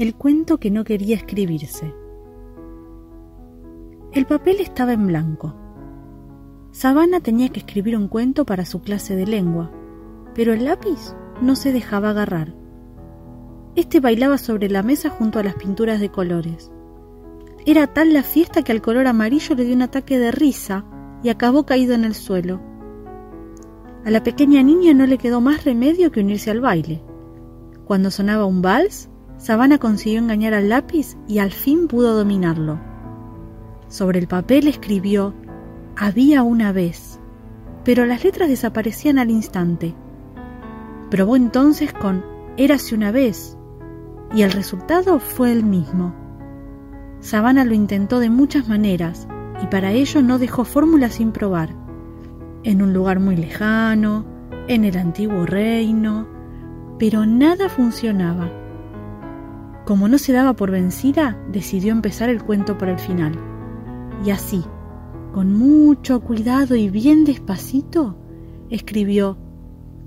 el cuento que no quería escribirse. El papel estaba en blanco. Sabana tenía que escribir un cuento para su clase de lengua, pero el lápiz no se dejaba agarrar. Este bailaba sobre la mesa junto a las pinturas de colores. Era tal la fiesta que al color amarillo le dio un ataque de risa y acabó caído en el suelo. A la pequeña niña no le quedó más remedio que unirse al baile. Cuando sonaba un vals, Sabana consiguió engañar al lápiz y al fin pudo dominarlo. Sobre el papel escribió Había una vez, pero las letras desaparecían al instante. Probó entonces con Érase una vez, y el resultado fue el mismo. Sabana lo intentó de muchas maneras, y para ello no dejó fórmula sin probar. En un lugar muy lejano, en el antiguo reino, pero nada funcionaba. Como no se daba por vencida, decidió empezar el cuento por el final. Y así, con mucho cuidado y bien despacito, escribió,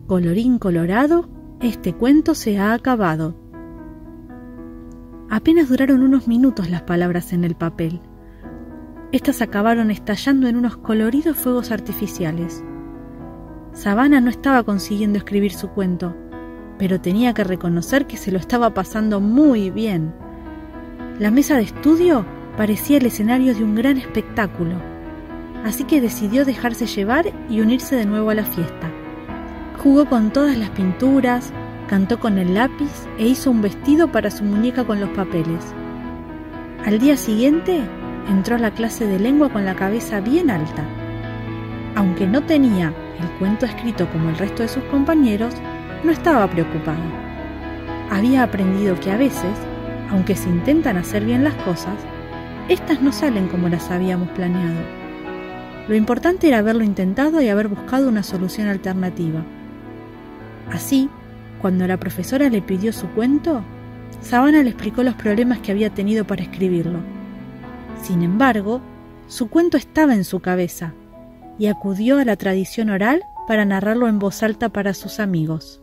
Colorín colorado, este cuento se ha acabado. Apenas duraron unos minutos las palabras en el papel. Estas acabaron estallando en unos coloridos fuegos artificiales. Sabana no estaba consiguiendo escribir su cuento, pero tenía que reconocer que se lo estaba pasando muy bien. La mesa de estudio parecía el escenario de un gran espectáculo, así que decidió dejarse llevar y unirse de nuevo a la fiesta. Jugó con todas las pinturas, cantó con el lápiz e hizo un vestido para su muñeca con los papeles. Al día siguiente entró a la clase de lengua con la cabeza bien alta. Aunque no tenía el cuento escrito como el resto de sus compañeros, no estaba preocupado. Había aprendido que a veces, aunque se intentan hacer bien las cosas, éstas no salen como las habíamos planeado. Lo importante era haberlo intentado y haber buscado una solución alternativa. Así, cuando la profesora le pidió su cuento, Sabana le explicó los problemas que había tenido para escribirlo. Sin embargo, su cuento estaba en su cabeza y acudió a la tradición oral para narrarlo en voz alta para sus amigos.